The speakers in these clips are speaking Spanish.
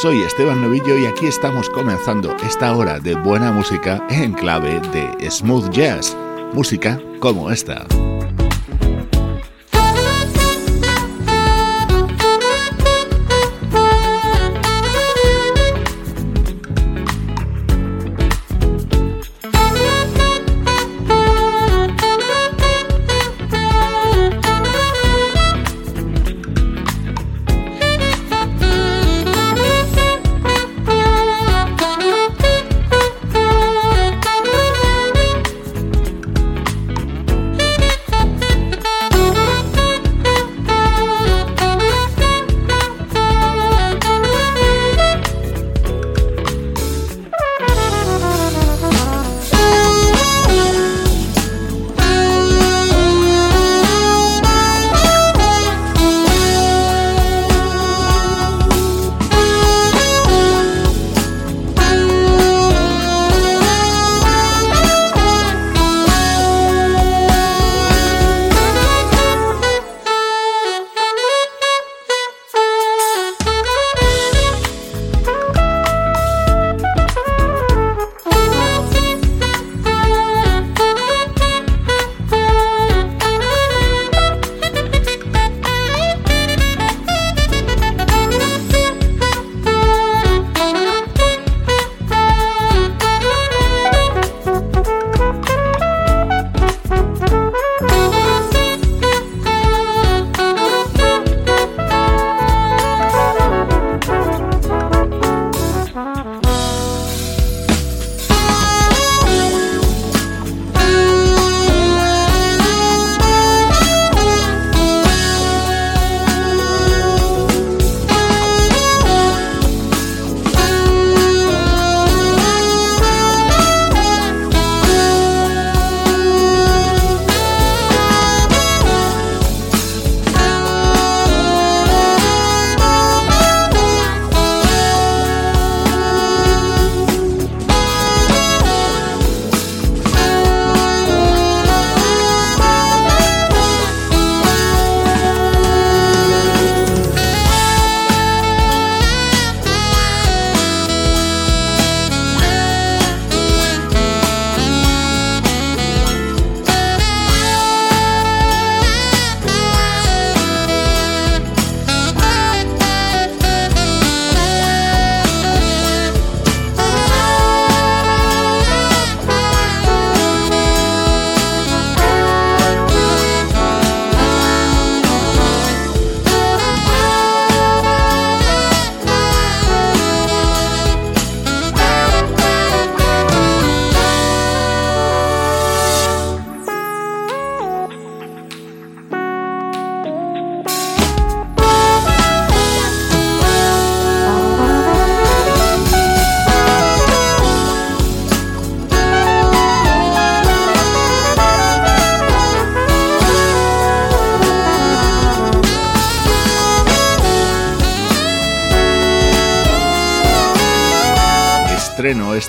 Soy Esteban Novillo y aquí estamos comenzando esta hora de buena música en clave de smooth jazz, música como esta.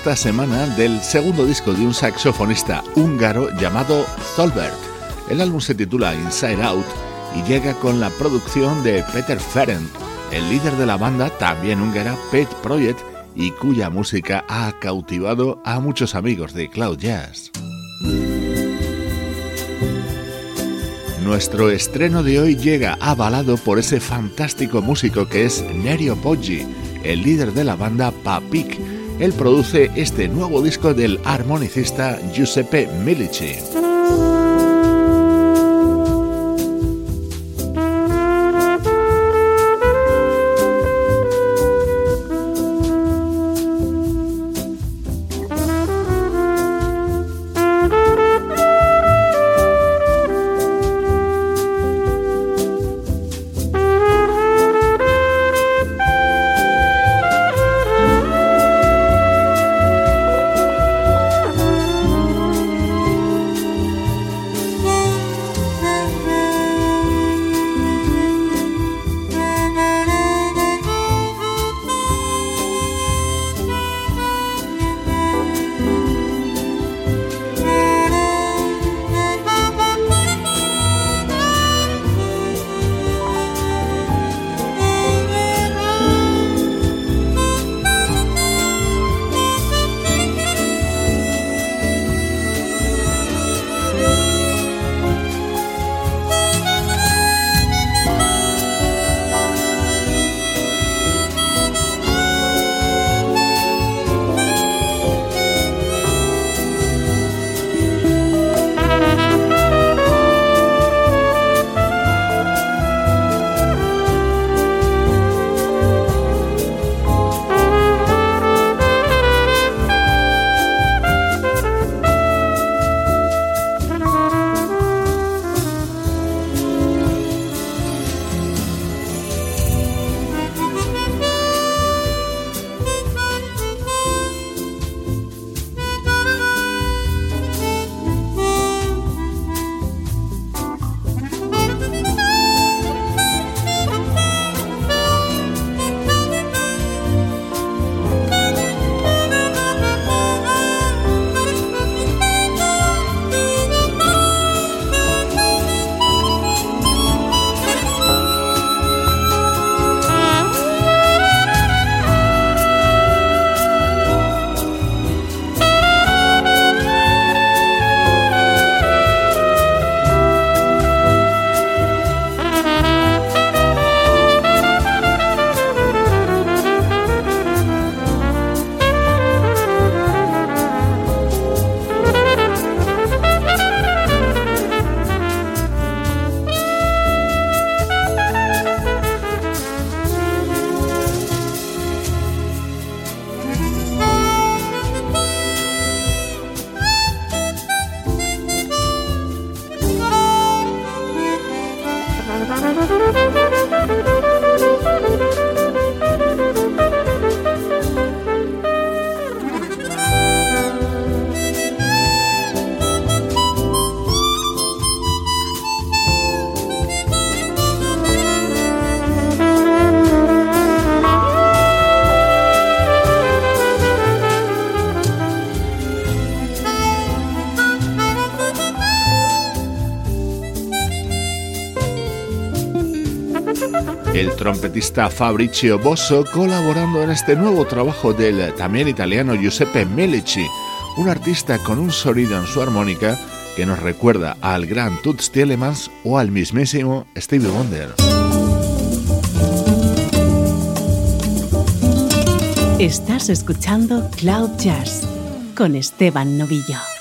Esta semana del segundo disco de un saxofonista húngaro llamado Zolbert. El álbum se titula Inside Out y llega con la producción de Peter Ferenc, el líder de la banda también húngara Pet Project y cuya música ha cautivado a muchos amigos de Cloud Jazz. Nuestro estreno de hoy llega avalado por ese fantástico músico que es Nerio Poggi, el líder de la banda Papik Él produce este nuevo disco del armonicista Giuseppe Milici. Trompetista Fabrizio Bosso colaborando en este nuevo trabajo del también italiano Giuseppe Melici, un artista con un sonido en su armónica que nos recuerda al gran Toots Tielemans o al mismísimo Stevie Wonder. Estás escuchando Cloud Jazz con Esteban Novillo.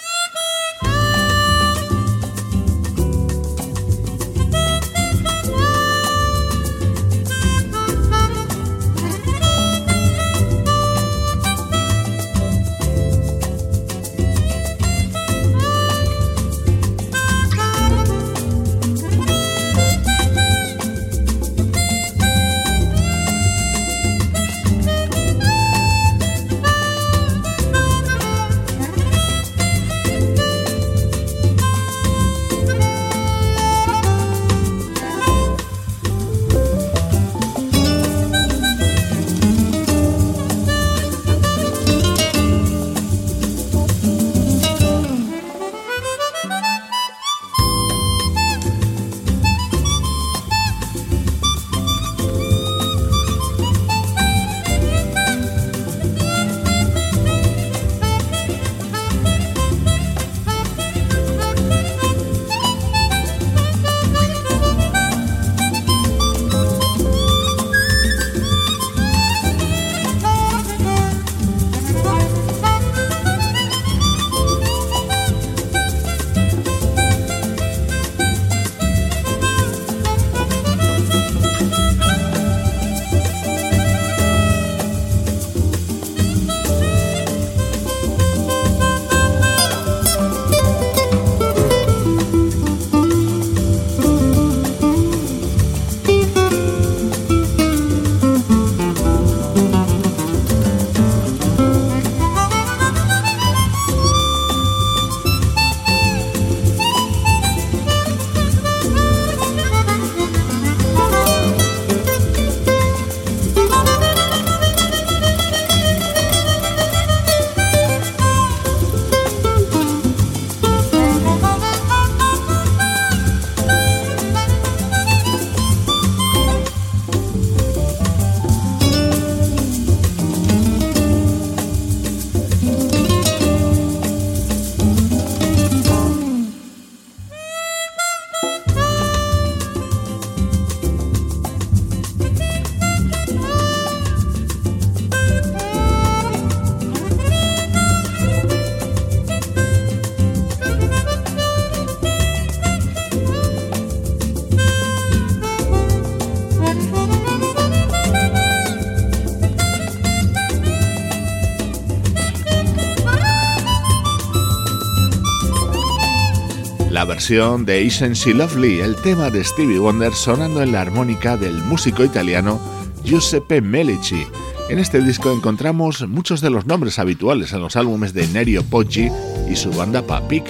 versión de Isn't She Lovely, el tema de Stevie Wonder sonando en la armónica del músico italiano Giuseppe Melici. En este disco encontramos muchos de los nombres habituales en los álbumes de Nerio Poggi y su banda Papik,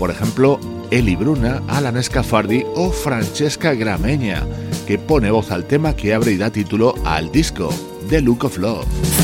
por ejemplo, Eli Bruna, Alan Scafardi o Francesca Grameña, que pone voz al tema que abre y da título al disco, The Look of Love.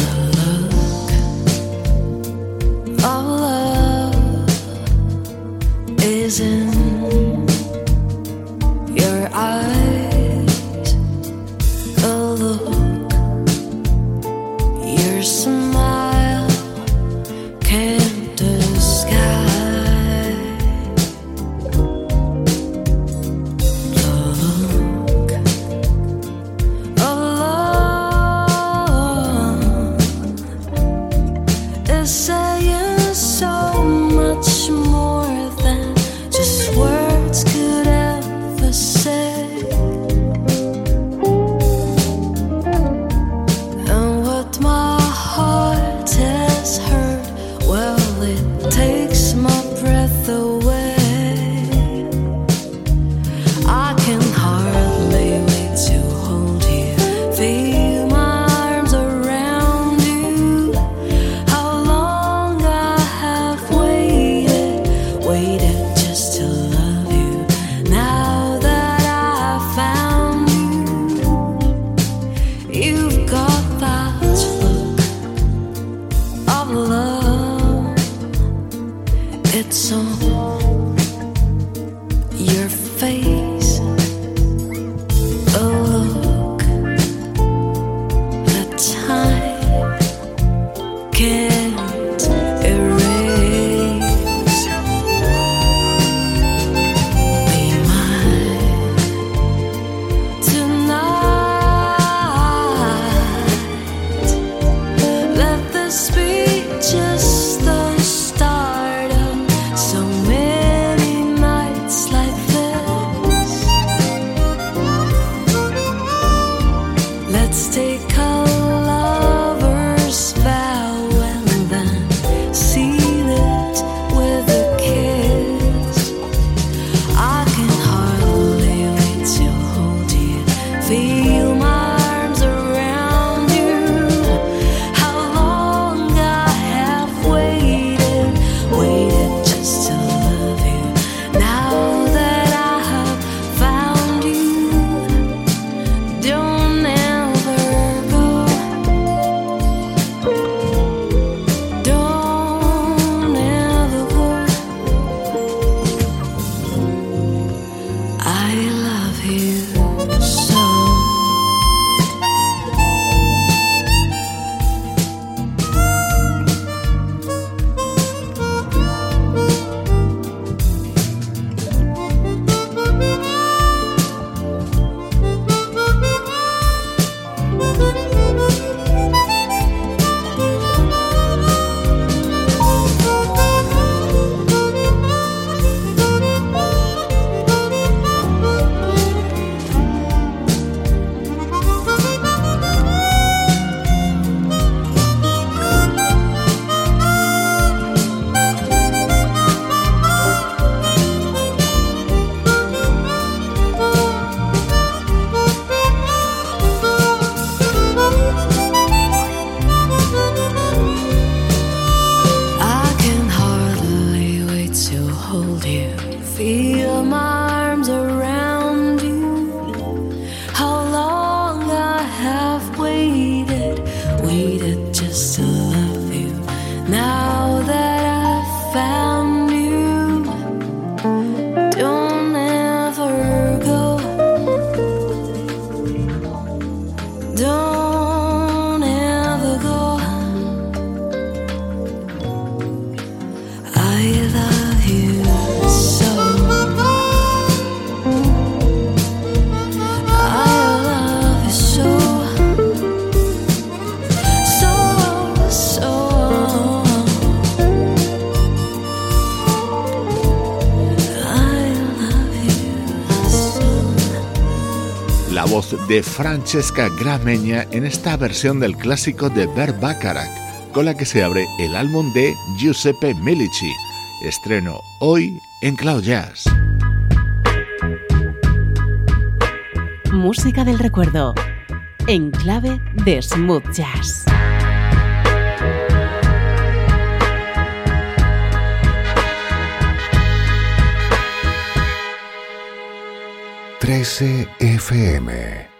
de Francesca Grameña en esta versión del clásico de Bert Bacharach, con la que se abre el álbum de Giuseppe Milici. Estreno hoy en Cloud Jazz. Música del recuerdo, en clave de smooth jazz. Trece FM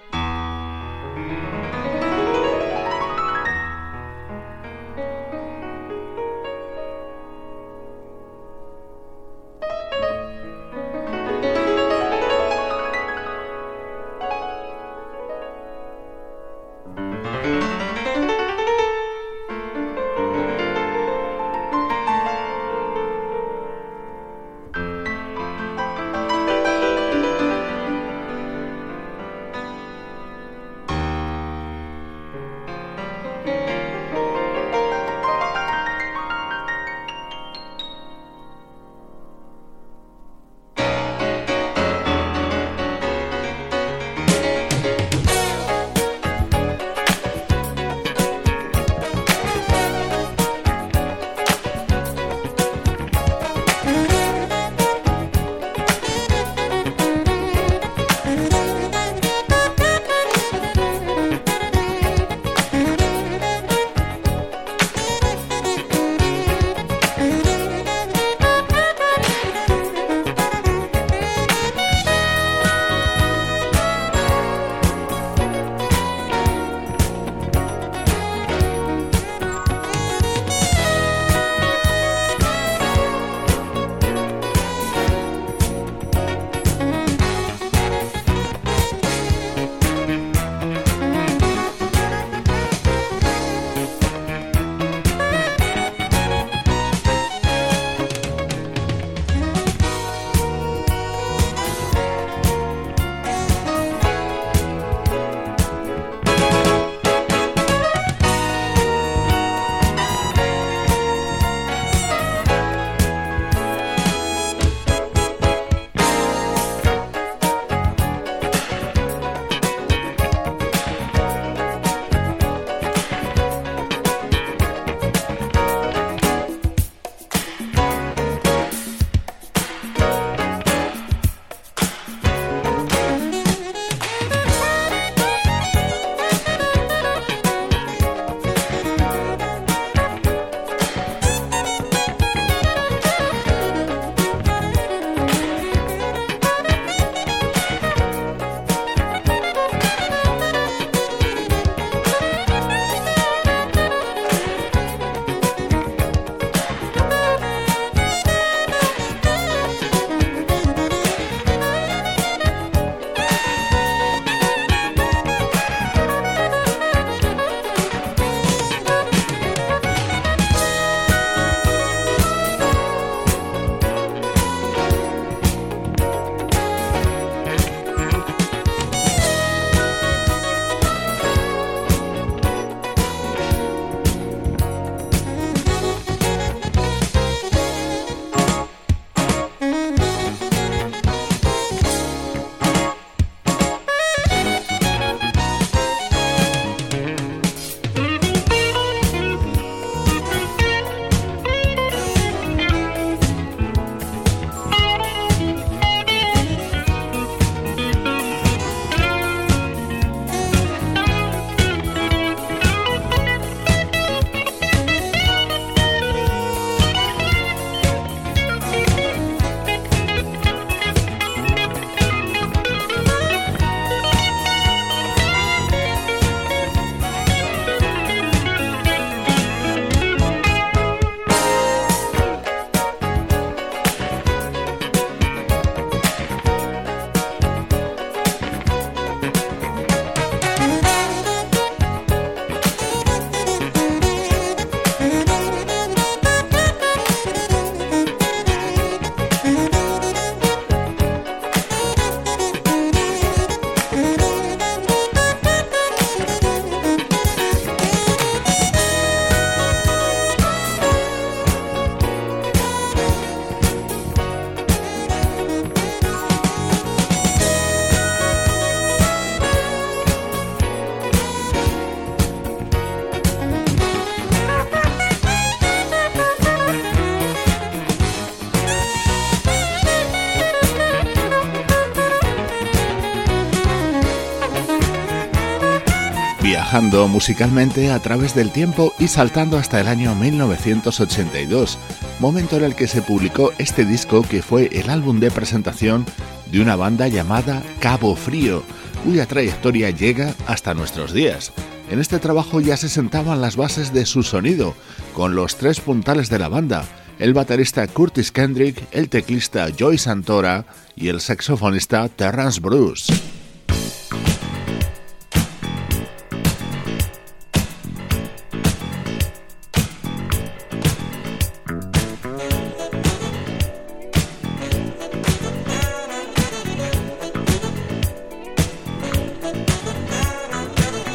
musicalmente a través del tiempo y saltando hasta el año 1982, momento en el que se publicó este disco que fue el álbum de presentación de una banda llamada Cabo Frío, cuya trayectoria llega hasta nuestros días. En este trabajo ya se sentaban las bases de su sonido, con los tres puntales de la banda, el baterista Curtis Kendrick, el teclista Joy Santora y el saxofonista Terrence Bruce.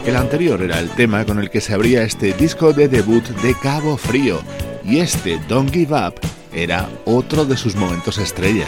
El anterior era el tema con el que se abría este disco de debut de Cabo Frío y este Don't Give Up era otro de sus momentos estrella.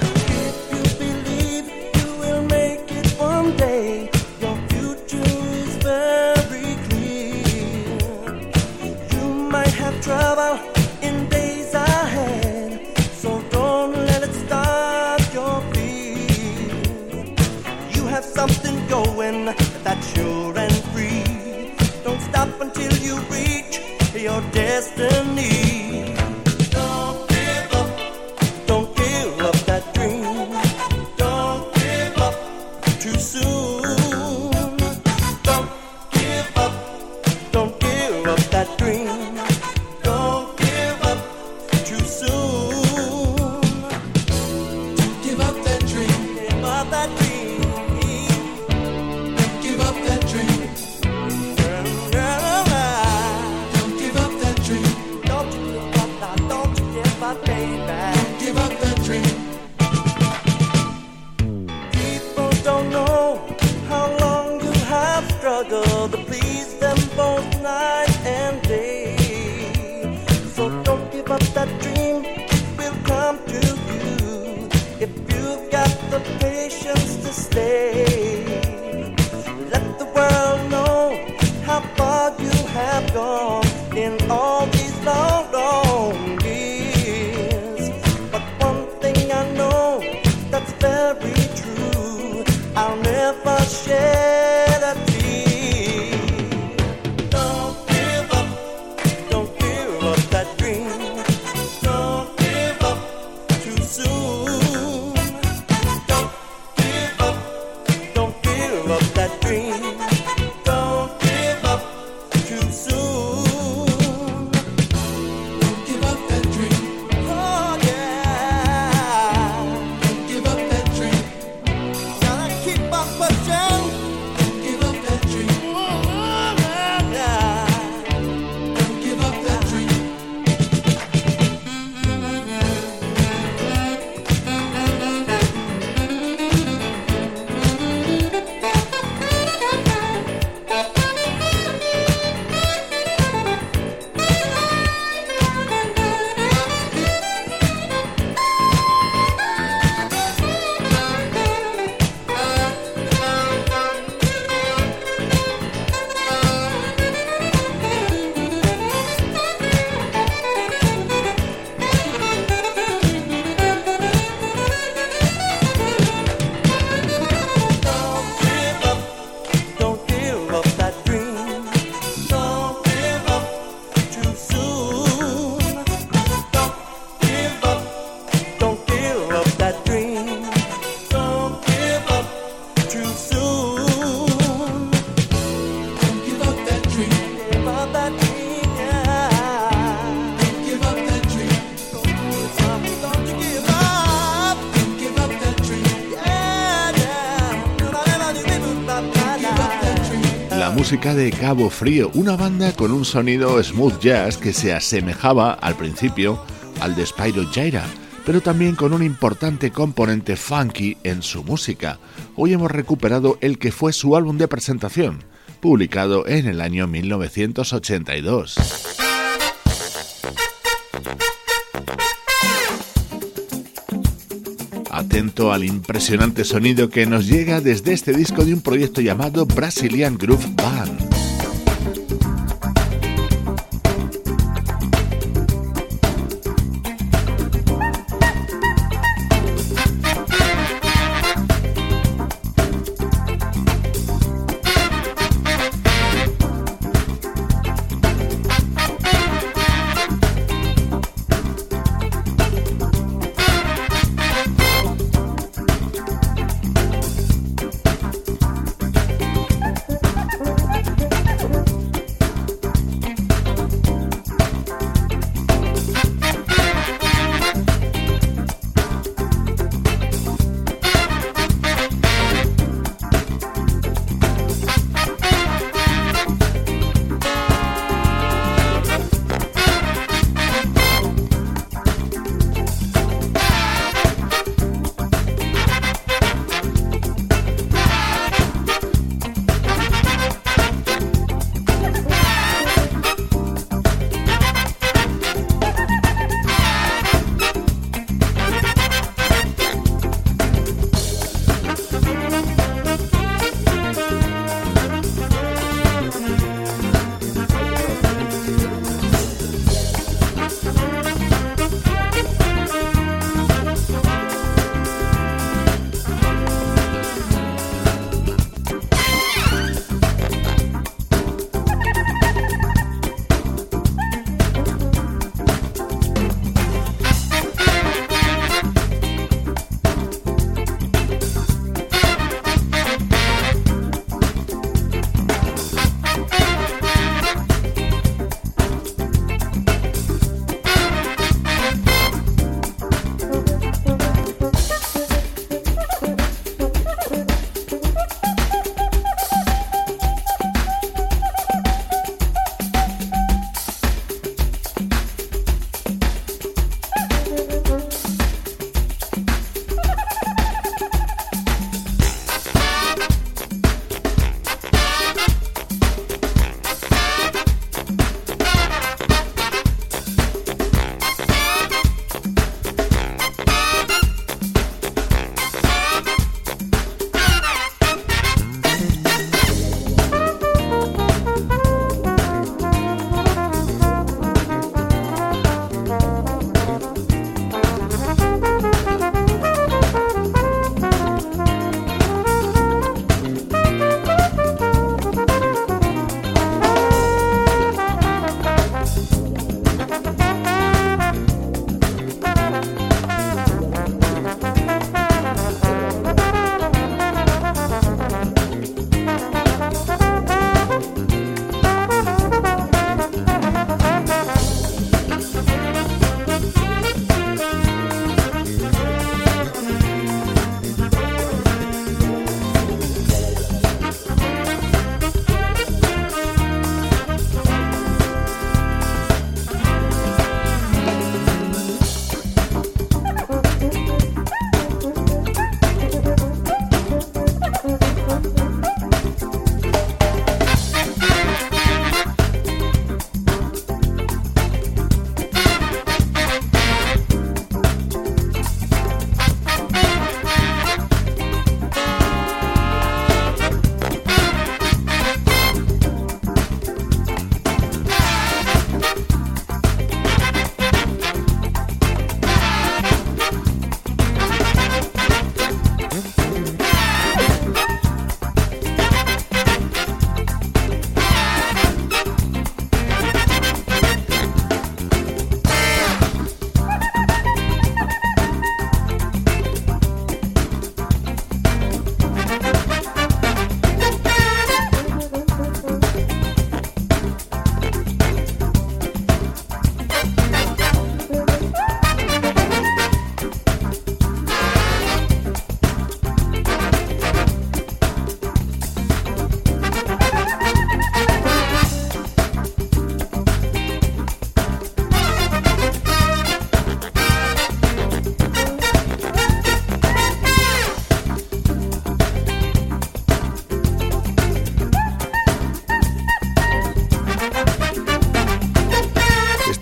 Música de Cabo Frío, una banda con un sonido smooth jazz que se asemejaba al principio al de Spyro Gyra, pero también con un importante componente funky en su música. Hoy hemos recuperado el que fue su álbum de presentación, publicado en el año 1982. Atento al impresionante sonido que nos llega desde este disco de un proyecto llamado Brazilian Groove Band.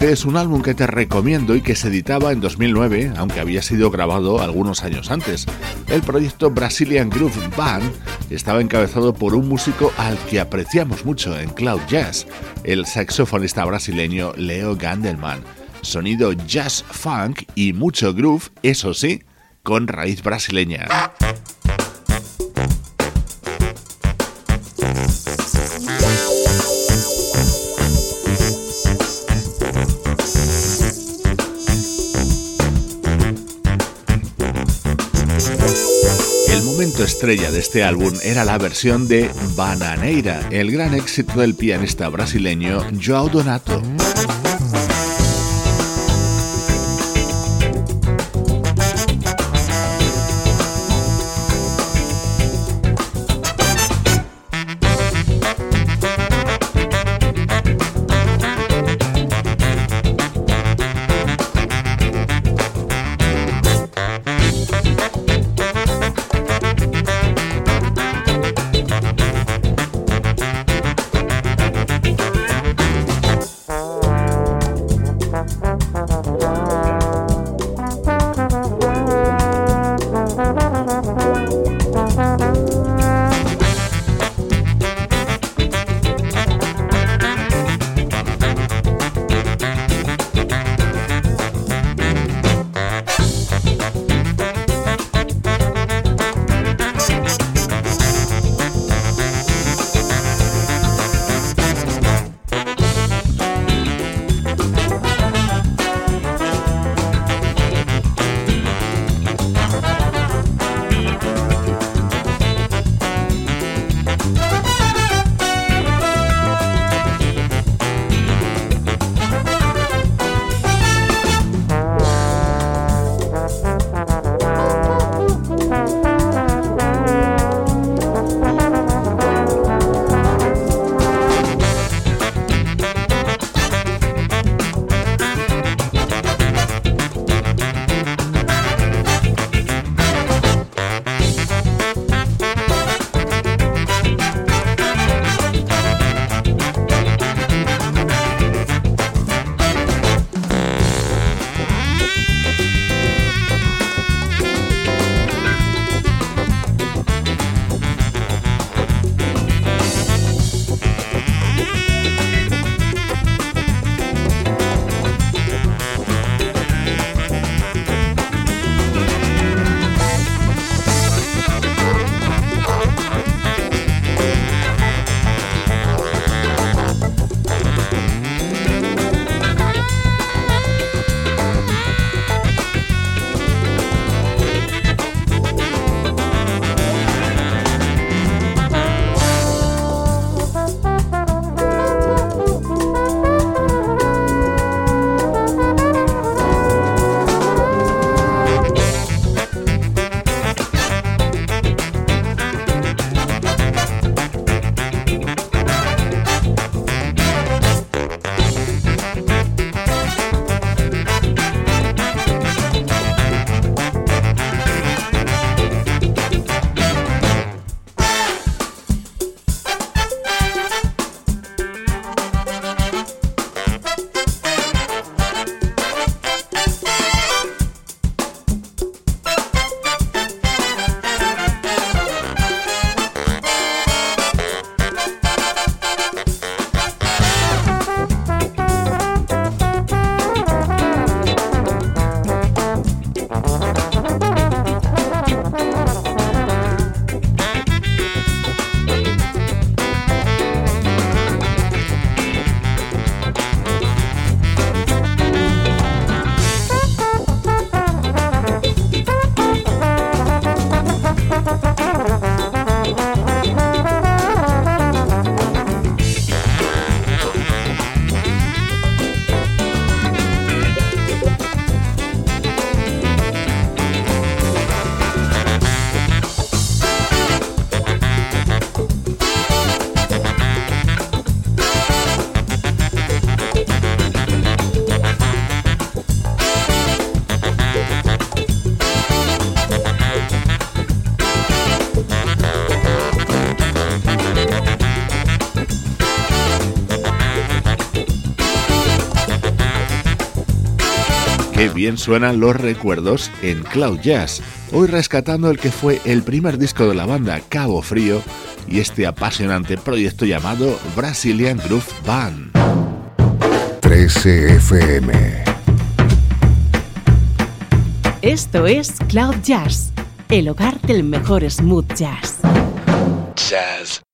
Es un álbum que te recomiendo y que se editaba en 2009, aunque había sido grabado algunos años antes. El proyecto Brazilian Groove Band estaba encabezado por un músico al que apreciamos mucho en Cloud Jazz, el saxofonista brasileño Leo Gandelman. Sonido jazz funk y mucho groove, eso sí, con raíz brasileña. Estrella de este álbum era la versión de Bananeira, el gran éxito del pianista brasileño João Donato. Bien suenan los recuerdos en Cloud Jazz, hoy rescatando el que fue el primer disco de la banda Cabo Frío y este apasionante proyecto llamado Brazilian Groove Band. 13 FM. Esto es Cloud Jazz, el hogar del mejor smooth jazz. Jazz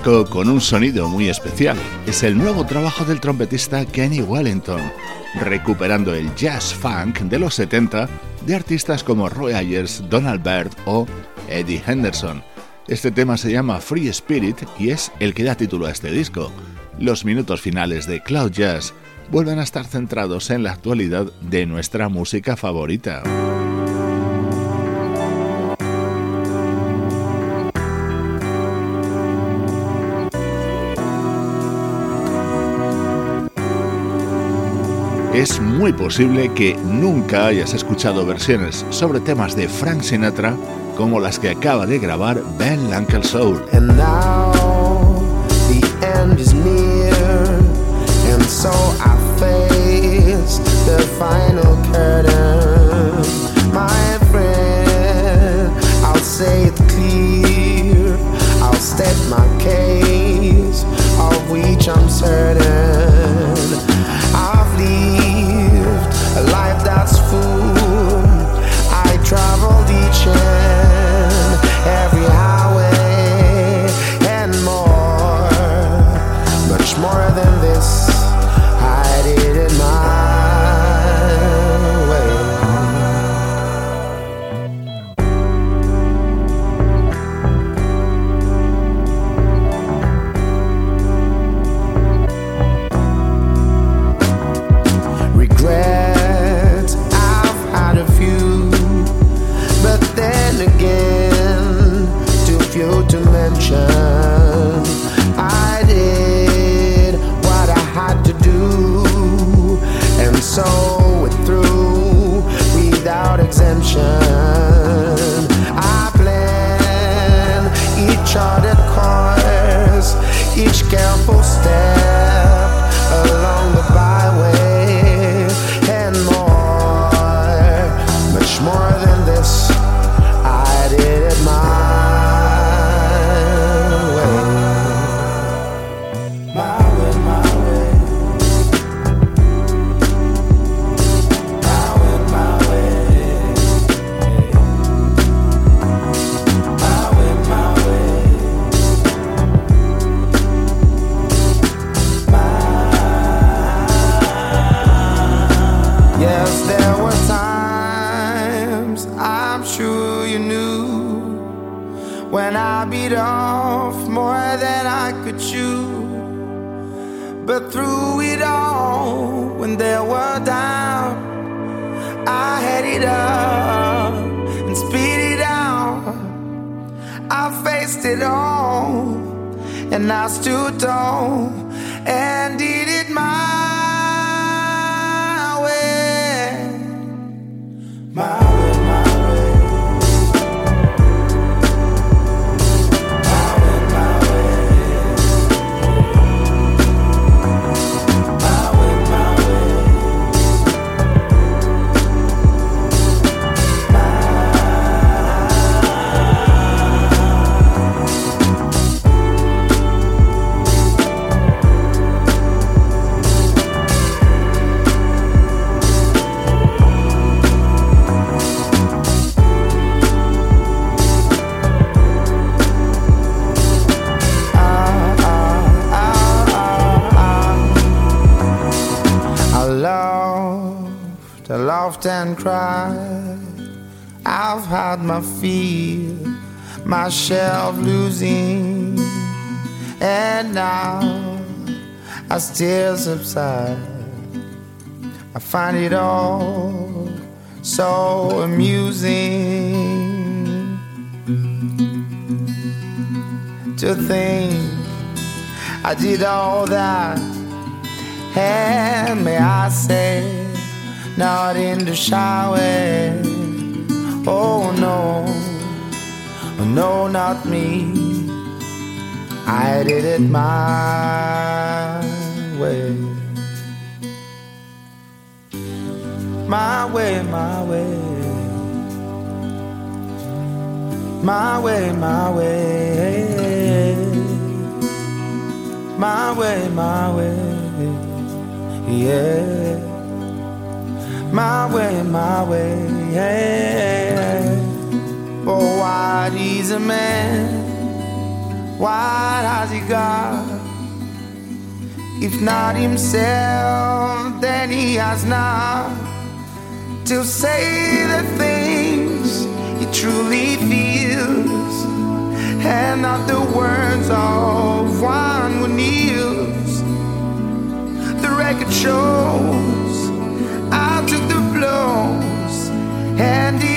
con un sonido muy especial. Es el nuevo trabajo del trompetista Kenny Wellington, recuperando el jazz funk de los 70 de artistas como Roy Ayers, Donald Byrd o Eddie Henderson. Este tema se llama Free Spirit y es el que da título a este disco. Los minutos finales de Cloud Jazz vuelven a estar centrados en la actualidad de nuestra música favorita. Es muy posible que nunca hayas escuchado versiones sobre temas de Frank Sinatra como las que acaba de grabar Ben Lankel Soul. And now the end is near, and so I face the final curtain. My friend, I'll say it clear, I'll state my case, of which I'm certain. a share and I've my fear, my share losing, and now I still subside, I find it all so amusing to think I did all that, and may I say not in the shower. Oh no, no, not me. I did it my way. My way, my way. My way, my way. My way, my way. Yeah my way, my way. Yeah. For what is a man What has he got? If not himself, then he has not to say the things he truly feels, and not the words of one who kneels. The record shows I took the blows. And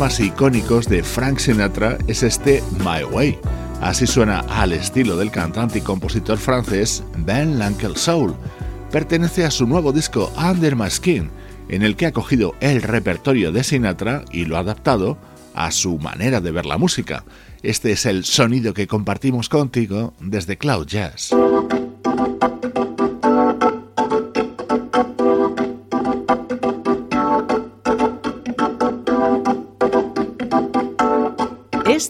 temas icónicos de Frank Sinatra es este My Way. Así suena al estilo del cantante y compositor francés Ben Lankel Soul. Pertenece a su nuevo disco Under My Skin, en el que ha cogido el repertorio de Sinatra y lo ha adaptado a su manera de ver la música. Este es el sonido que compartimos contigo desde Cloud Jazz.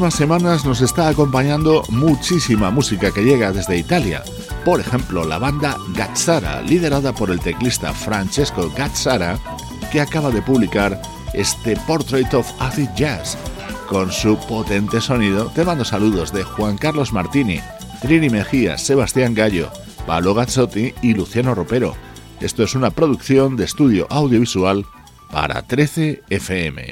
Últimas semanas nos está acompañando muchísima música que llega desde Italia. Por ejemplo, la banda Gazzara, liderada por el teclista Francesco Gazzara, que acaba de publicar este Portrait of Acid Jazz. Con su potente sonido, te mando saludos de Juan Carlos Martini, Trini Mejía, Sebastián Gallo, Pablo Gazzotti y Luciano Ropero. Esto es una producción de estudio audiovisual para 13 FM.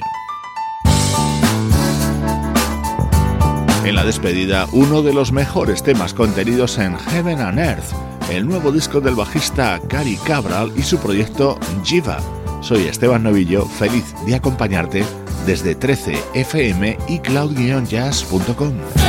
En la despedida, uno de los mejores temas contenidos en Heaven and Earth, el nuevo disco del bajista Cari Cabral y su proyecto Jiva. Soy Esteban Novillo, feliz de acompañarte desde 13fm y cloud-jazz.com.